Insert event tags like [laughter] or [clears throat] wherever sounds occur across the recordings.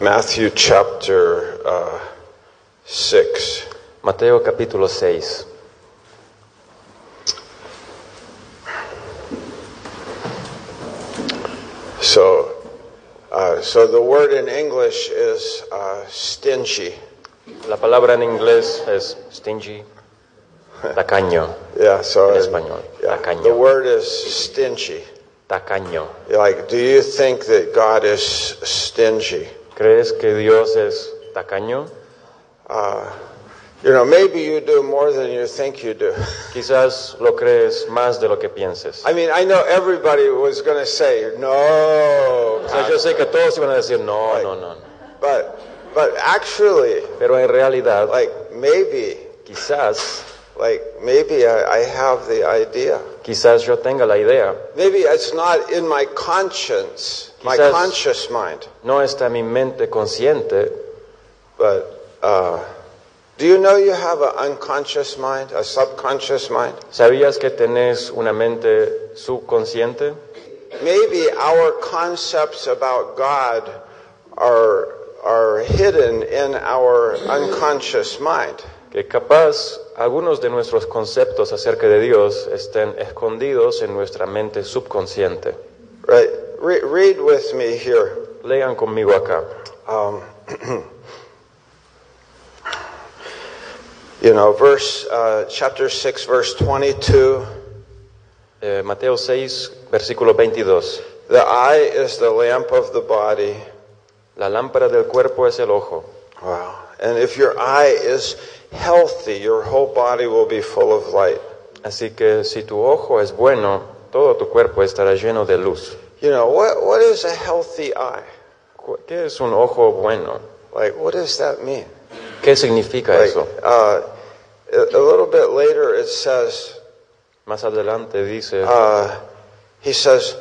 Matthew chapter uh, 6. Mateo capítulo 6. So, uh, so the word in English is uh, stingy. La palabra en inglés es stingy, tacaño, [laughs] Yeah, so En español, yeah, tacaño. the word is stingy. tacaño. Like, do you think that God is stingy? ¿Crees que Dios es tacaño? Uh, you know, maybe you do more than you think you do. [laughs] Quizás lo crees más de lo que pienses. I mean, I know everybody was going to say no, O sea, yo sé que todos iban a decir no, no, no. but but actually, Pero en realidad, like maybe, quizás, like maybe I, I have the idea. quizás yo tenga la idea. Maybe it's not in my conscience, my Quizás- conscious mind. No está mi mente consciente, But uh, do you know you have an unconscious mind, a subconscious mind? ¿Sabías que tenés una mente subconsciente? Maybe our concepts about God are are hidden in our unconscious mind. Que capaz algunos de nuestros conceptos acerca de Dios estén escondidos en nuestra mente subconsciente. Right? Re- read with me here. Lean conmigo acá. Um, [clears throat] you know, verse uh, chapter six, verse twenty-two. Eh, Mateo 6, versículo 22. The eye is the lamp of the body. La lámpara del cuerpo es el ojo. Wow. And if your eye is healthy, your whole body will be full of light. Así que si tu ojo es bueno, todo tu cuerpo estará lleno de luz. You know, what, what is a healthy eye? ¿Qué es un ojo bueno? Like, what does that mean? ¿Qué significa Like, eso? uh, a, a little bit later it says, Más adelante dice, uh, he says,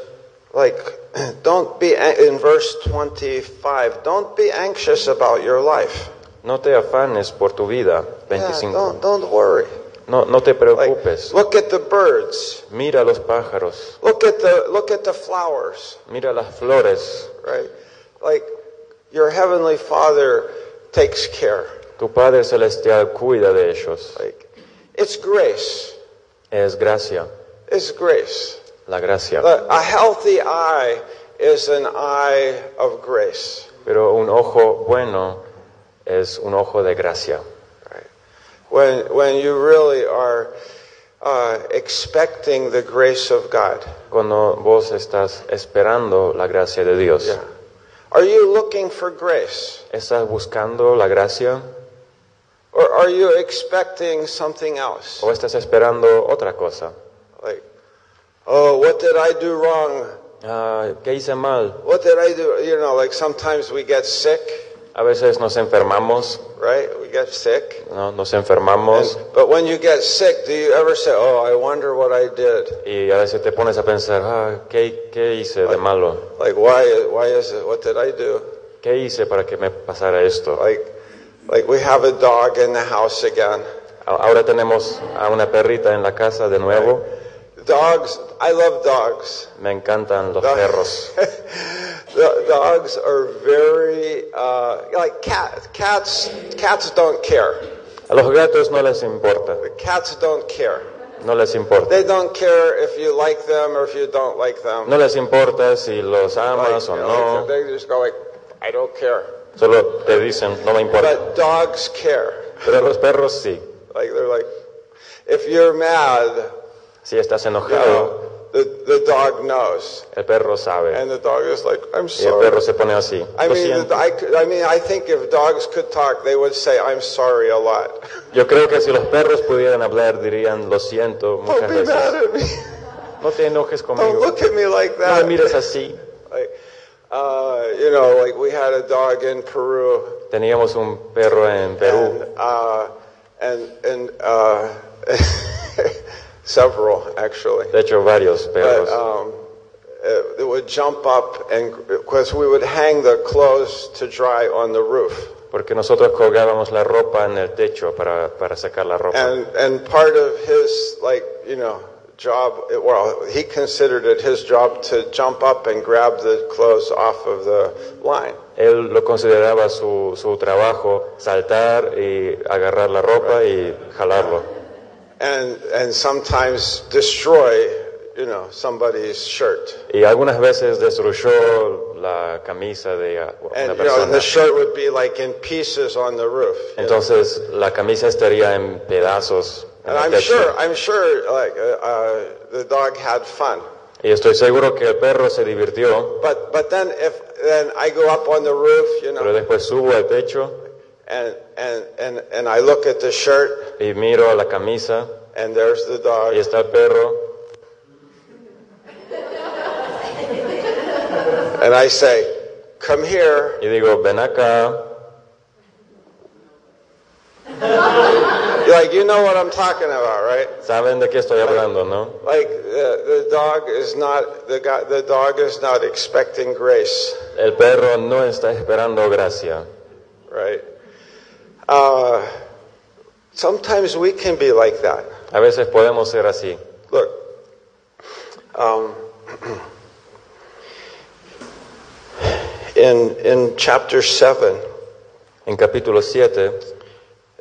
like, [clears throat] don't be, in verse 25, don't be anxious about your life. no te afanes por tu vida. Yeah, don't, don't worry. No, no te Like, preocupes. look at the birds. Mira los pájaros, Look at the, look at the flowers. mira las flores. right? Like your heavenly Father takes care. Tu Padre Celestial cuida de ellos. Like it's grace. Es gracia, It's grace. la gracia. A a healthy eye is an eye of grace. Pero un ojo bueno es un ojo de gracia. When when you really are uh, expecting the grace of God. Cuando vos estás esperando la gracia de Dios. Yeah. Are you looking for grace, ¿Estás buscando la gracia or are you expecting something else? o estás esperando otra cosa? Like, oh, what did I do wrong? Ah, ¿Qué hice mal? What did I do? You know, like sometimes we get sick, A veces nos enfermamos, right? We get sick. ¿no? Nos enfermamos And- but when you get sick, do you ever say, oh, I wonder what I did? y a veces te pones a pensar, ah, ¿qué, qué hice de malo? Like, why, why is it? What did I do? ¿Qué hice para que me pasara esto? Like, like we have a dog in the house again. Ahora tenemos a una perrita en la casa de nuevo. Dogs, I love dogs. Me encantan los Dog- perros. [laughs] The dogs are very, uh, like cats. Cats, cats don't care. A los gatos no les importa, The cats don't care. no les importa. They don't care if you like them or if you don't like them. No les importa si los Like, amas o no, like, they just go like, I don't care. solo te dicen, no me importa. But dogs care. Pero los perros sí. Like they're like, if you're mad, Si estás you enojado, know, the, the dog knows. el perro sabe. And the dog is like, I'm Y el sorry. perro se pone así. I Lo mean, siento. the- I, could- I mean, I think if dogs could talk, they would say, I'm sorry a lot. [laughs] Yo creo que si los perros pudieran hablar, dirían, lo siento Don't muchas be mad veces. at me. No te enojes Don't conmigo. look at me like No me that. mires así. Like, uh, you know, like we had a dog in Peru. Teníamos un perro en Perú. And, uh, and, and uh, [laughs] several, actually. De hecho, varios But perros. um, it, it would jump up, and because we would hang the clothes to dry on the roof. Porque nosotros colgábamos la ropa en el techo para, para sacar la ropa. And, and part of his, like, you know, job, well, he considered it his job to jump up and grab the clothes off of the line. Él lo consideraba su, su trabajo saltar y agarrar la ropa y jalarlo. And, and sometimes destroy, you know, somebody's shirt. Y algunas veces destruyó la camisa de una And, you know, persona. the shirt would be like in pieces on the roof. you know. Entonces la camisa estaría en pedazos. en And el I'm techo. sure, I'm sure, like, uh, uh, the dog had fun. Y estoy seguro que el perro se divirtió, But, but then if, then I go up on the roof, you pero know, después subo al techo and, and, and, and I look at the shirt y miro la camisa and there's the dog. y está el perro And I say, come here. y digo, ven acá. Like, you know what I'm talking about, right? Saben de qué estoy hablando, ¿no? Like the, the dog is not the guy, the dog is not expecting grace, El perro no está esperando gracia. right? Uh, sometimes we can be like that. A veces podemos ser así. Look, um, in in chapter seven, En capítulo 7,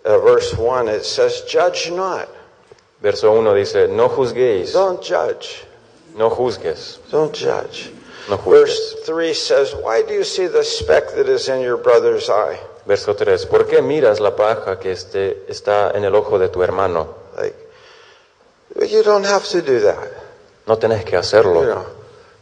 uh, verse one, it says, "Judge not. verso 1 dice, no juzguéis, Don't judge. no juzgues, Don't judge." no juzgues. Verse three says, "Why do you see the speck that is in your brother's eye?" Verso 3, ¿por qué miras la paja que este- está en el ojo de tu hermano? Like, you don't have to do that. No tenés que You hacerlo. know,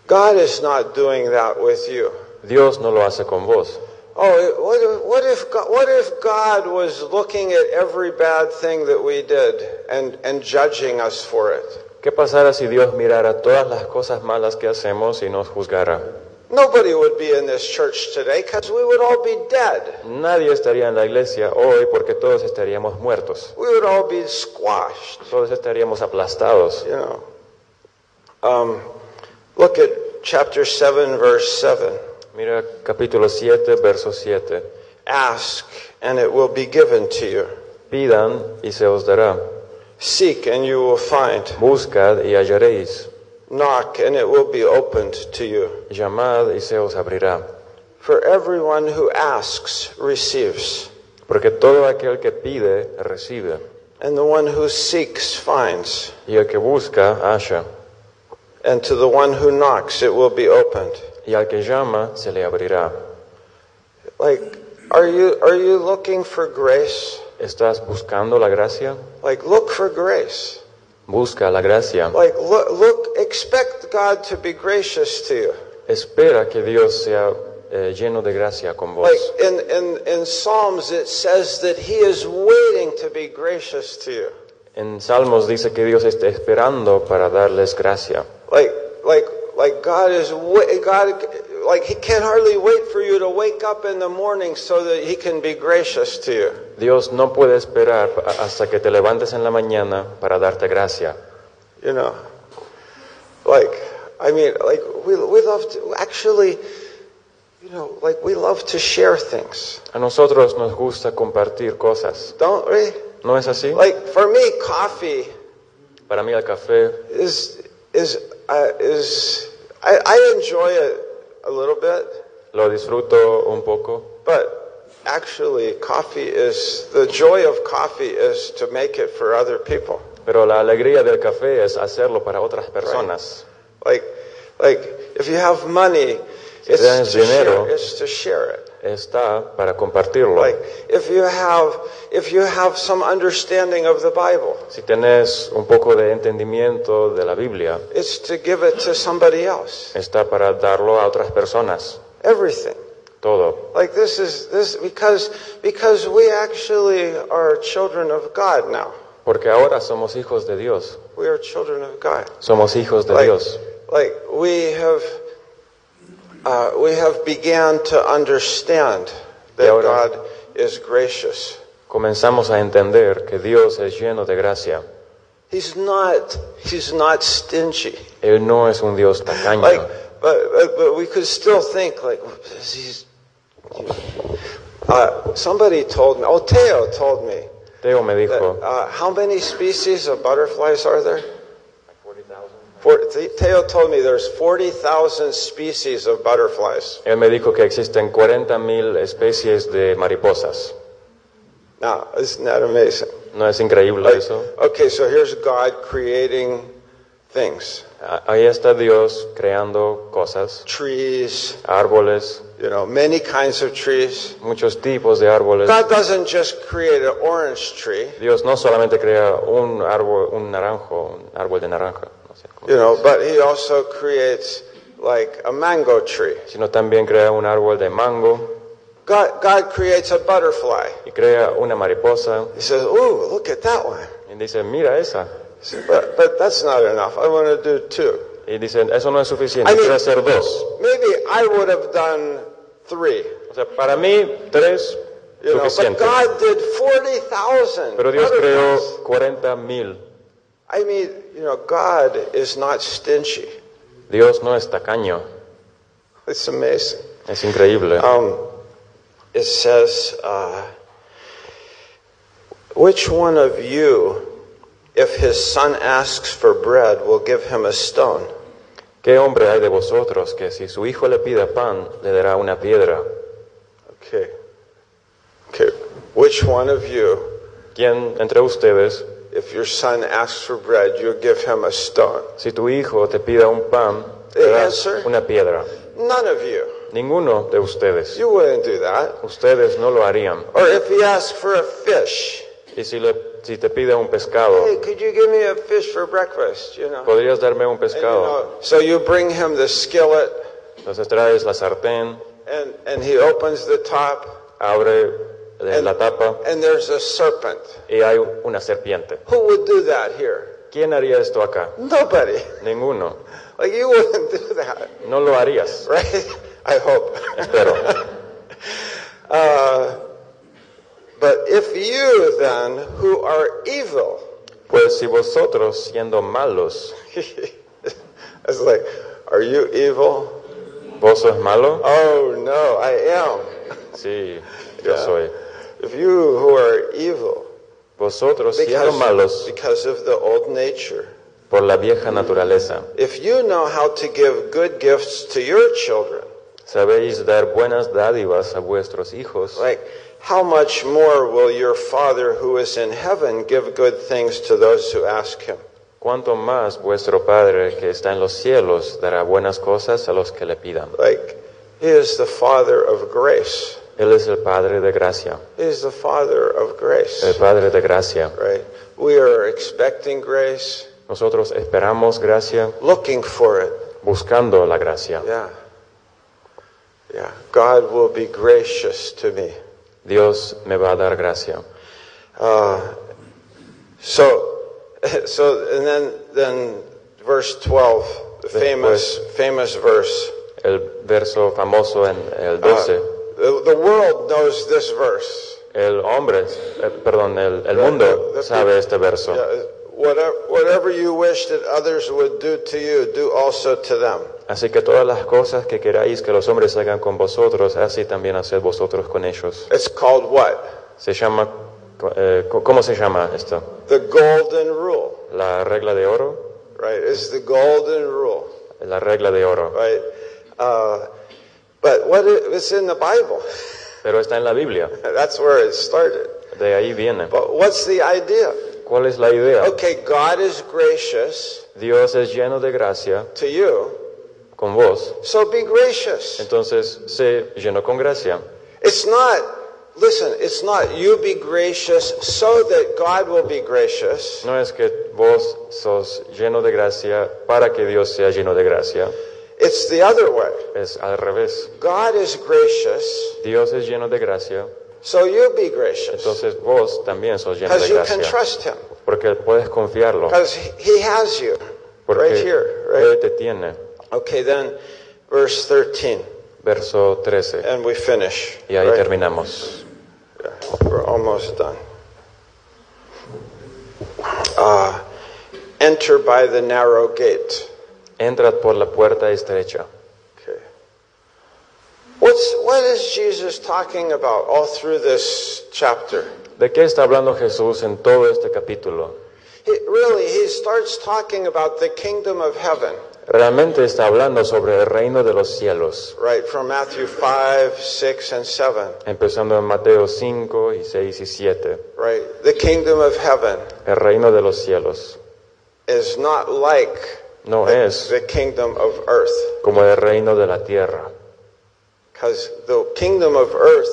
God is not doing that with you. Dios no lo hace con vos. Oh, what if, what if God, what if God was looking at every bad thing that we did and, and judging us for it? ¿Qué pasará si Dios mirara todas las cosas malas que hacemos y nos juzgara? Nobody would be in this church today because we would all be dead. Nadie estaría en la iglesia hoy porque todos estaríamos muertos. We would all be squashed. Todos estaríamos aplastados. You know. Um, look at chapter seven, verse seven. Mira capítulo 7, verso 7. Ask, and it will be given to you. Pidan y se os dará. Seek, and you will find. Buscad y hallaréis. Knock, and it will be opened to you. Llamad y se os abrirá. For everyone who asks receives, Porque todo aquel que pide, recibe. and the one who seeks finds, Y el que busca, halla. and to the one who knocks it will be opened. Y al que llama, se le abrirá. Like, are you are you looking for grace? ¿Estás buscando la gracia? Like, look for grace. Busca la gracia. Like, look, look expect God to be gracious to you. Espera que Dios sea eh, lleno de gracia con vos. Like in, in, in Psalms, it says that He is waiting to be gracious to you. En Salmos dice que Dios está esperando para darles gracia. Like, like, like God is God, like He can hardly wait for you to wake up in the morning so that He can be gracious to you. Dios no puede esperar hasta que te levantes en la mañana para darte gracia. You know, like, I mean, like we we love to actually, you know, like we love to share things, A nosotros nos gusta compartir cosas. don't we? ¿No es así? Like for me, coffee Para mí el café is is uh, is I, I enjoy it a little bit, lo disfruto un poco, but actually, coffee is the joy of coffee is to make it for other people. pero la alegría del café es hacerlo para otras personas. Like, like if you have money, it's tienes to, share, it's to share it. Está para compartirlo. Like if you have if you have some understanding of the Bible, Si tenés un poco de entendimiento de la Biblia, it's to give it to somebody else. está para darlo a otras personas. Everything. Todo. Like this is this because because we actually are children of God now. Porque ahora somos hijos de Dios. We are children of God. Somos hijos de Like, Dios. like we have uh, we have began to understand that ahora- God is gracious. Comenzamos a entender que Dios es lleno de gracia. He's not he's not stingy. Él no es un Dios tacaño. Like, but, but, but we could still think like he's. Uh, somebody told me. Oh, Teo told me Teo me that dijo, uh, how many species of butterflies are there? For, Teo told me there's 40,000 species of butterflies. Él me dijo que existen 40.000 especies de mariposas. Now, isn't that amazing? ¿No es increíble Like, eso? okay, so here's God creating things, Ah, Ahí está Dios creando cosas, trees, árboles, you know, many kinds of trees. muchos tipos de árboles. God doesn't just create an orange tree, Dios no solamente crea un árbol, un naranjo, un árbol de naranja, no sé cómo, you know, but He also creates like a mango tree. sino también crea un árbol de mango God, God creates a butterfly. y crea una mariposa He says, "Ooh, look at that one." y dice, mira esa. Said, But, but that's not enough. I want to do two. Y dicen, eso no es suficiente, I mean- quiero hacer dos. Maybe I would have done three. O sea, para mí, tres, You know, but. God did 40,000. Pero Dios creó 40 mil. I mean, you know, God is not stingy. Dios no es tacaño. It's amazing. Es increíble. Um, it says, uh, which one of you, if his son asks for bread, will give him a stone? ¿Qué hombre hay de vosotros que si su hijo le pide pan, le dará una piedra? Okay. Okay. Which one of you, ¿Quién entre ustedes, if your son asks for bread, you'll give him a stone? si tu hijo te pida un pan, The le das answer? una piedra? None of you. Ninguno de ustedes. You wouldn't do that. Ustedes no lo harían. Or if he asks for a fish, Y si, le, si te pide un pescado, hey, could you give me a fish for breakfast? You know. ¿podrías darme un And, you pescado? know, so you bring him the skillet, Entonces traes la sartén, and, and he opens the top, abre eh, la tapa and there's a serpent. y hay una serpiente. Who would do that here? ¿Quién haría esto acá? Nobody. Ninguno. Like you wouldn't do that, No lo harías. right? [laughs] I hope. Espero. [laughs] But if you then, who are evil, Pues si vosotros siendo malos, [laughs] it's like, are you evil? vos sos malo, Oh no, I am. sí, yo Yeah. soy. If you who are evil, Vosotros because, malos because of the old nature, por la vieja naturaleza, if you know how to give good gifts to your children, sabéis dar buenas dádivas a vuestros hijos, like how much more will your Father who is in heaven give good things to those who ask him? cuánto más vuestro Padre que está en los cielos dará buenas cosas a los que le pidan. Like he is the Father of grace. Él es el Padre de gracia, He is the Father of grace. el Padre de gracia. Right? We are expecting grace, Nosotros esperamos gracia looking for it. buscando la gracia. Yeah. Yeah. God will be gracious to me. Dios me va a dar gracia. Uh, so, [laughs] so, and then, then verse 12, the famous, famous verse. El verso famoso en el Uh, 12. The, the world knows this verse. El hombre, eh, perdón, el, el mundo The- the sabe este verso. Yeah, whatever, whatever you wish that others would do to you, do also to them. Así que todas las cosas que queráis que los hombres hagan con vosotros, así también haced vosotros con ellos. It's called what? Se llama, eh, ¿cómo se llama esto? The golden rule, La regla de oro. right? It's the golden rule, La regla de oro. right? Uh, what it's in the Bible. Pero está en la Biblia. That's where it started. De ahí viene. But what's the idea? ¿Cuál es la idea? Okay, God is gracious Dios es lleno de gracia to you, con vos. so be gracious. Entonces, sé lleno con gracia. It's not, listen, it's not you be gracious so that God will be gracious. No es que vos sos lleno de gracia para que Dios sea lleno de gracia. It's the other way. Es al revés. God is gracious, Dios es lleno de gracia. so you be gracious. Entonces vos también sos lleno Because de you can trust Him. Porque puedes confiarlo. Because He has you. Porque Right here, right? Él te tiene. Okay, then verse 13, Verso 13. and we finish. Y ahí right? terminamos. Yeah, we're almost done. Uh, enter by the narrow gate. Entrad por la puerta estrecha. Okay. What's what is Jesus talking about all through this chapter? ¿De qué está hablando Jesús en todo este capítulo? he, really, he starts talking about the kingdom of heaven, Realmente está hablando sobre el reino de los cielos, right, from Matthew 5, 6, and 7, empezando en Mateo 5 y 6 y 7. right? The kingdom of heaven El reino de los cielos is not like no es the kingdom of earth, como el reino de la tierra, because the kingdom of earth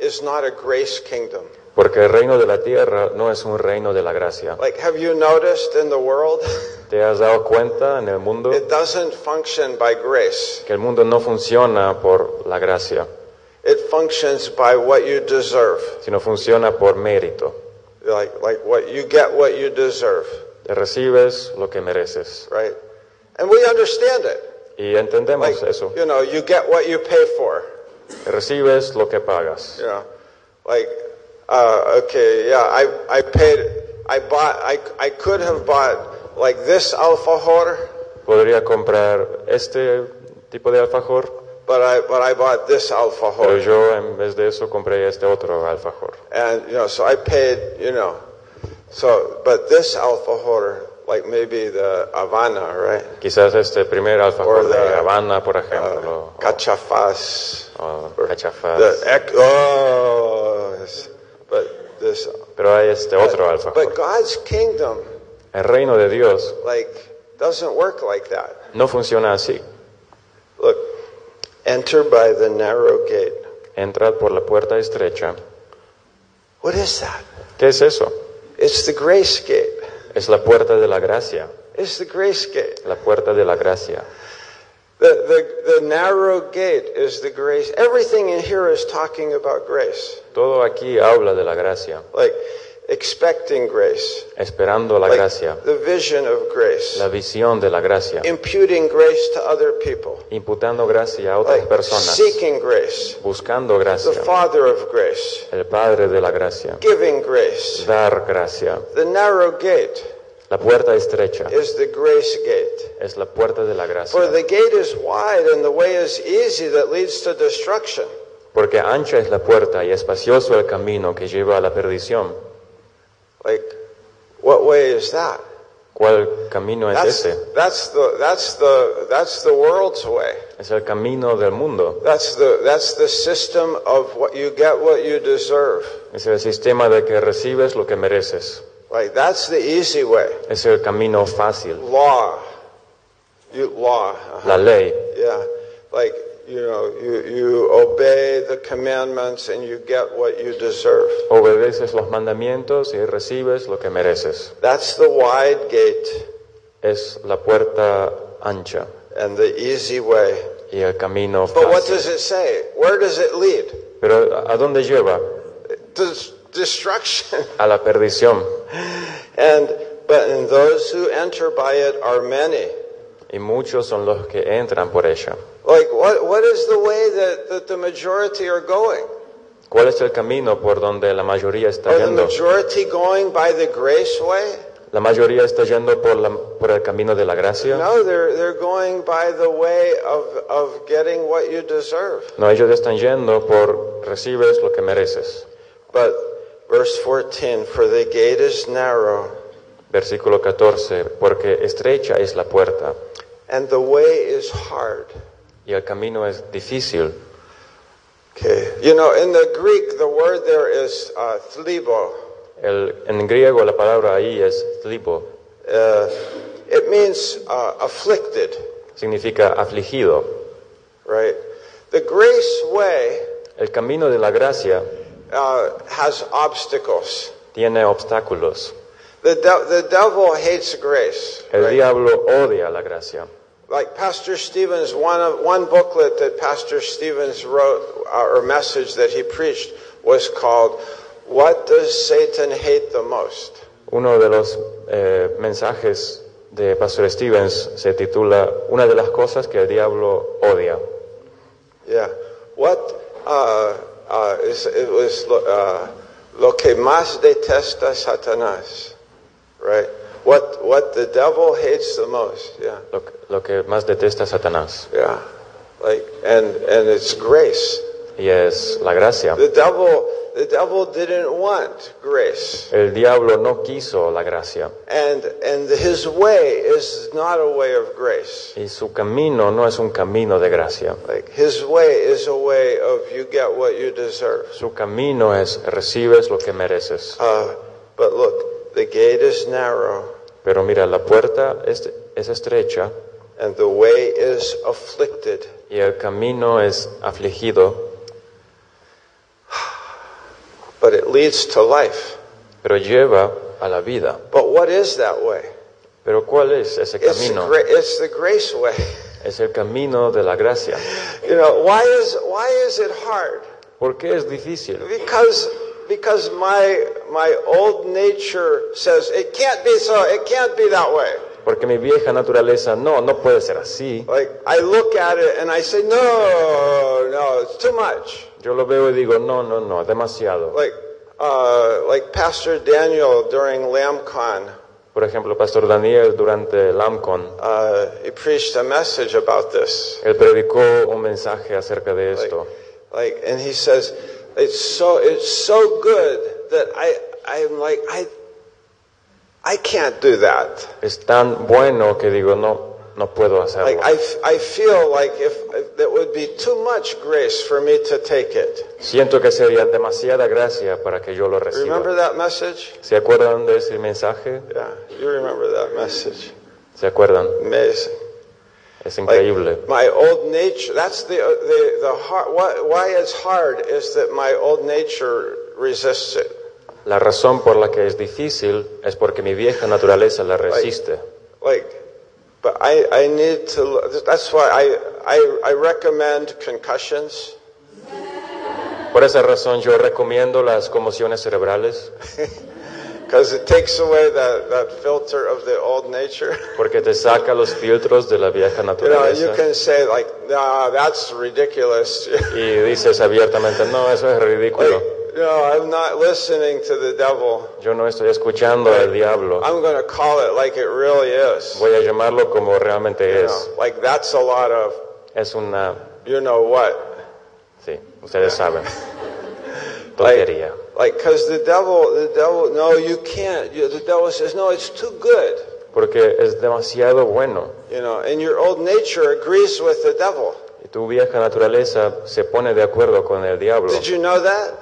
is not a grace kingdom. porque el reino de la tierra no es un reino de la gracia. Like, have you noticed in the world, [laughs] ¿Te has dado cuenta en el mundo it doesn't function by grace, que el mundo no funciona por la gracia, it functions by what you deserve. sino funciona por mérito? Like, like what you get what you deserve, Te recibes lo que mereces. right? And we understand it. Y entendemos Like, eso. you know, you get what you pay for. Recibes lo que pagas. You know, like, uh, okay, yeah, I, I paid, I bought, I, I could have bought like this alfajor, Podría comprar este tipo de alfajor, but I, but I bought this alfajor. pero yo en vez de eso compré este otro alfajor. And, you know, so I paid, you know, so, but this alfajor, like maybe the Havana, right? Quizás este primer alfajor Or the, de Habana, por Uh, ejemplo, cachafas. o, o cachafaz. The, oh, yes. but this, Pero hay este otro but alfajor. God's kingdom, El reino de Dios like, doesn't work like that. no funciona así. Look, enter by the narrow gate. Entrad por la puerta estrecha. What is that? ¿Qué es eso? It's the grace gate. Es la puerta de la gracia. It's the grace gate. La puerta de la gracia. The, the, the narrow gate is the grace. Everything in here is talking about grace. Todo aquí habla de la gracia, Like expecting grace. esperando la Like gracia, the vision of grace. la visión de la gracia, Imputing grace to other people. imputando gracia a otras Like personas, seeking grace. buscando The gracia, Father of grace. el Padre de la gracia, Giving grace. dar gracia. The narrow gate La puerta estrecha is the grace gate. es la puerta de la For gracia, the gate is wide and the way is easy that leads to destruction. porque ancha es la puerta y espacioso el camino que lleva a la perdición. Like, what way is that? ¿Cuál camino es That's, ese? that's the that's the that's the world's way. Es el camino del mundo, That's the that's the system of what you get what you deserve. es el sistema de que recibes lo que mereces, Like that's the easy way. es el camino fácil, Law. You law. uh-huh. la ley. Yeah. Like you know, you, you obey the commandments and you get what you deserve. Obedeces los mandamientos y recibes lo que mereces. That's the wide gate Es la puerta ancha and the easy way. y el camino But what fácil. does it say? Where does it lead? Pero ¿a dónde lleva? Des- destruction. [laughs] A la perdición. and but and those who enter by it are many. Y muchos son los que entran por ella. Like what what is the way that, that the majority are going? ¿Cuál es el camino por donde la mayoría está Are the yendo? majority going by the grace way? ¿La mayoría está yendo por, la- por el camino de la gracia? No, they're they're going by the way of of getting what you deserve. No, ellos están yendo por recibes lo que mereces. But verse 14, for the gate is narrow Versículo 14, porque estrecha es la puerta and the way is hard. y el camino es difícil. Okay. You know, in the Greek, the word there is uh, thlibo. El- en griego la palabra ahí es lipo, Uh, it means uh, afflicted, significa afligido. right? The grace way El camino de la gracia uh, has obstacles. tiene obstáculos. The, de- the devil hates grace. El right? diablo odia la gracia. Like Pastor Stevens, one, of, one booklet that Pastor Stevens wrote, uh, or message that he preached, was called, What Does Satan Hate the Most? Uno de los eh, mensajes de Pastor Stevens se titula Una de las cosas que el diablo odia. Yeah. What uh, uh, it was uh, lo que más detesta Satanás, right? What what the devil hates the most. Yeah, Lo, que- lo que más detesta Satanás. yeah. Like and and it's grace. Y es la gracia. The devil the devil didn't want grace. El diablo no quiso la gracia And, and his way is not a way of grace. y su camino no es un camino de gracia. Like his way is a way of you get what you deserve. Su camino es recibes lo que mereces. Uh, but look, the gate is narrow Pero mira, la puerta es, es estrecha and the way is afflicted. y el camino es afligido, But it leads to life. pero lleva a la vida. But what is that way? Pero ¿cuál es ese It's the, camino? gra- it's the grace way. Es el camino de la gracia. You know, why is, why is it hard? ¿Por qué es difícil? Because, because my, my old nature says it can't be so, it can't be that way. Porque mi vieja naturaleza, no, no puede ser así. Like, I look at it and I say, no, no, it's too much. Yo lo veo y digo, no, no, no, demasiado. Like, uh, like Pastor Daniel during LambCon, Por ejemplo, Pastor Daniel durante el AMCON, uh, he preached a message about this. él predicó un mensaje acerca de esto. Like, and he says, it's so, it's so good that I, I'm like, I, I can't do that. Es tan bueno que digo, no, no puedo hacerlo. Like, I, I feel like if, if would be too much grace for me to take it. Siento que sería demasiada gracia para que yo lo reciba. Remember that message? ¿Se acuerdan de ese mensaje? Yeah, you remember that message. ¿Se acuerdan? Amazing. Es Like, my old nature, that's the, the, the hard, why, why it's hard is that my old nature resists it. La razón por la que es difícil es porque mi vieja naturaleza la resiste. Like, but I, I need to, that's why I, I, I recommend concussions. Por esa razón yo recomiendo las conmociones cerebrales [laughs] Because it takes away that, that filter of the old nature. [laughs] porque te saca los filtros de la vieja You know, you naturaleza can say like, nah, that's ridiculous. y dices abiertamente, no, eso es ridículo. like, no, I'm not listening to the devil. Yo no estoy escuchando al diablo. I'm going to call it like it really is. Voy a llamarlo como realmente You es. know, like that's a lot of, Es una, you know what? sí, ustedes saben, [laughs] Like, tontería. like, cause the devil, the devil, no, you can't. You, the devil says, no, it's too good. Porque es demasiado bueno. You know, and your old nature agrees with the devil. Y tu vieja naturaleza se pone de acuerdo con el diablo. Did you know that?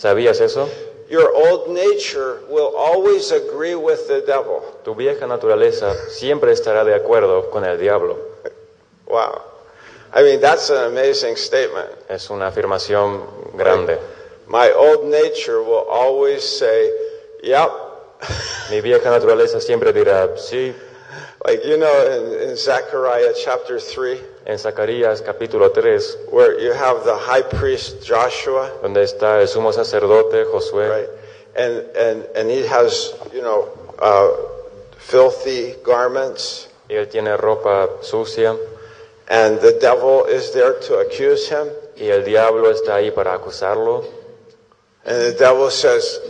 ¿Sabías eso? Your old nature will always agree with the devil. Tu vieja naturaleza siempre estará de acuerdo con el diablo. Wow. I mean, that's an amazing statement. Es una afirmación grande. My old nature will always say, yep. Mi vieja naturaleza siempre dirá, sí. Like, you know, in, in Zechariah chapter 3, En Zacarías capítulo 3, where you have the high priest Joshua, donde está el sumo sacerdote Josué, right? And, and, and he has, you know, uh, filthy garments, y él tiene ropa sucia, and the devil is there to accuse him. y el diablo está ahí para acusarlo, And the devil says,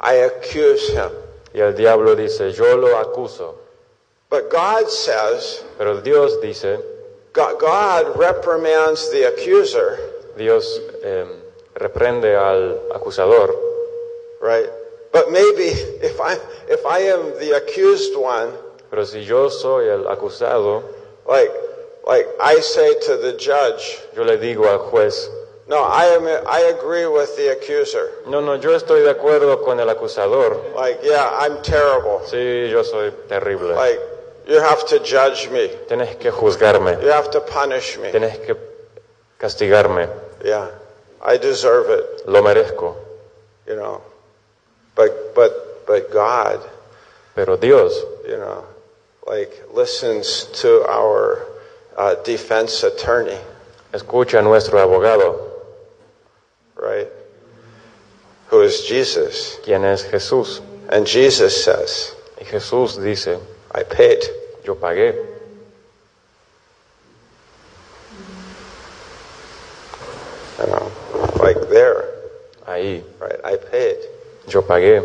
I accuse him. y el diablo dice, yo lo acuso. But God says, Pero Dios dice, God, God reprimands the accuser, Dios eh, reprende al acusador, right? But maybe [laughs] if I if I am the accused one, pero si yo soy el acusado, like like I say to the judge, yo le digo al juez, no, I am I agree with the accuser. no, no, yo estoy de acuerdo con el acusador, Like, yeah, I'm terrible. sí, yo soy terrible, Like, you have to judge me. tienes que juzgarme, You have to punish me. tienes que castigarme, Yeah, I deserve it. lo merezco. You know, but but but God, Pero Dios you know, like listens to our uh, defense attorney, escucha a nuestro abogado, right? Who is Jesus? quien es Jesús. And Jesus says, Y Jesús dice, "I paid." yo pagué. You know, like there, Ahí, right? I paid. yo pagué.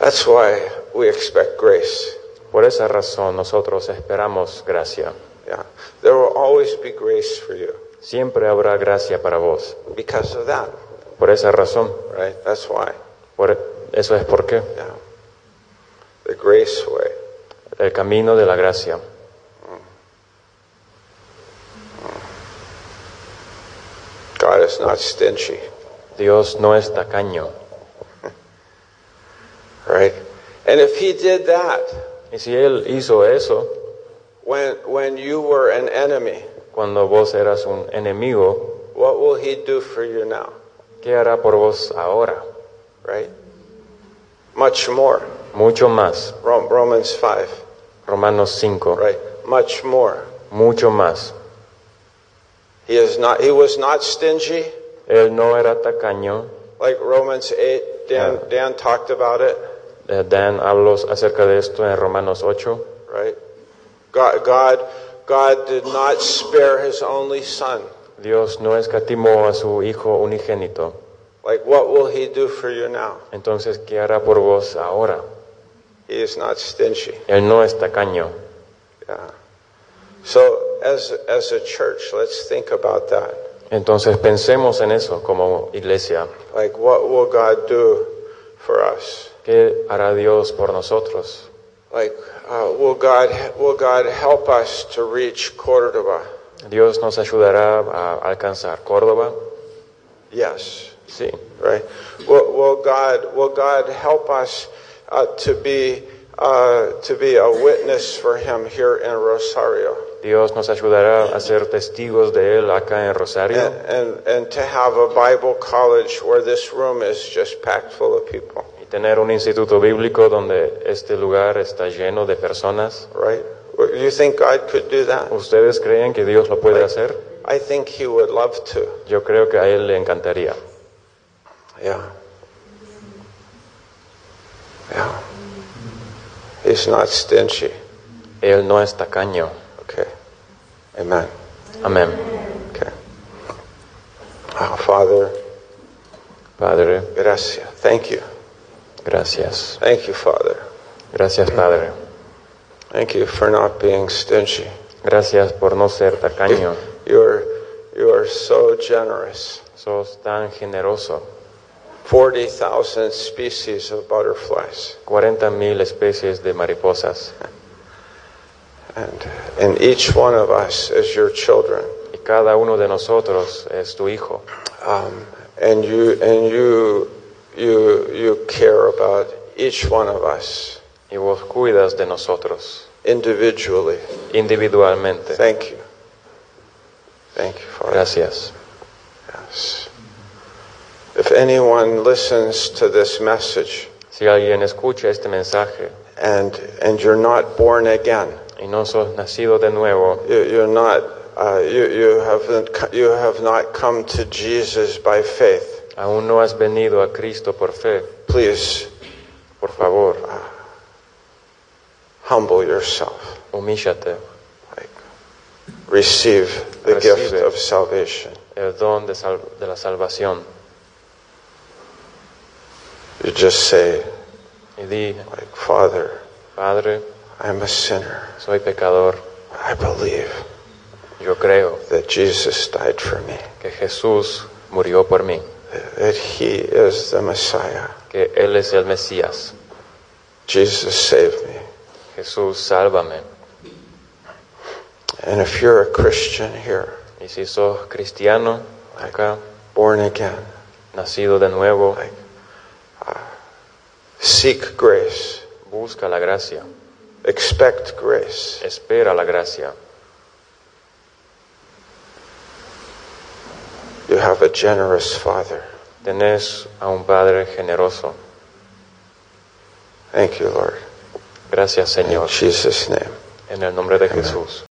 That's why we expect grace. Por esa razón nosotros esperamos gracia. Yeah, there will always be grace for you. Siempre habrá gracia para vos. because of that, Por esa razón, right? That's why. por eso es por qué. Yeah. The grace way. El camino de la gracia. God is not stingy, Dios no es tacaño. [laughs] right? And if He did that Y si Él hizo eso when when you were an enemy, cuando vos eras un enemigo, what will He do for you now? ¿qué hará por vos ahora? Right? Much more. Mucho más. Rom- Romans five, Romanos 5. right? Much more. Mucho más. He is not. He was not stingy, Él no era tacaño. like Romans eight. Dan Dan talked about it. Eh, Dan habló acerca de esto en Romanos 8. right? God, God, God did not spare his only son. Dios no escatimó a su Hijo unigénito. Like, what will he do for you now? Entonces, ¿qué hará por vos ahora? He is not stingy. Él no es tacaño. Yeah. So, as, as a church, let's think about that. Entonces, pensemos en eso como iglesia. Like, what will God do for us? ¿Qué hará Dios por nosotros? Like, uh, will God will God help us to reach Cordoba? ¿Dios nos ayudará a alcanzar Córdoba? Yes. Sí. Right. Will, will God will God help us uh, to be uh, to be a witness for Him here in Rosario? Dios nos ayudará a ser testigos de Él acá en Rosario and, and, and to have a Bible college where this room is just packed full of people, y tener un instituto bíblico donde este lugar está lleno de personas. right? You think God could do that? ¿Ustedes creen que Dios lo puede hacer? I think He would love to. Yo creo que a Él le encantaría. Yeah. Yeah. He's not stingy. Él no es tacaño. Okay. Amen. Amén. Okay. Oh, Father, Padre, gracias. Thank you. gracias. Thank you, Father. Gracias, Padre. Thank you for not being stingy. Gracias por no ser tacaño. You're, you are so generous. Sos tan generoso. 40,000 species of butterflies. 40 mil especies de mariposas. And, and each one of us is your children. Y cada uno de nosotros es tu hijo. Um, and you, and you, you, you care about each one of us Y vos cuidas de nosotros individually. individualmente. Thank you. Thank you, Father. Gracias. Yes. If anyone listens to this message Si alguien escucha este mensaje and, and you're not born again, y no sos nacido de nuevo, you, you're not, uh, you, you, haven't, you have not come to Jesus by faith, aún no has venido a Cristo por fe, please por favor, humble yourself. humíllate. Like, receive the Recibe. gift of salvation. El don de, sal- de la salvación. You just say, Y di, like, Father, Padre, I'm a sinner. soy pecador. I believe Yo creo that Jesus died for me, que Jesús murió por mí, that He is the Messiah. que Él es el Mesías. Jesus saved me. Jesús, sálvame. And if you're a Christian here, Y si sos cristiano, acá, born again, nacido de nuevo, like, seek grace, busca la gracia, expect grace. espera la gracia. You have a generous Father. Tenés a un Padre generoso. Thank you, Lord. Gracias, In Señor, Jesus' name. en el nombre de Jesús.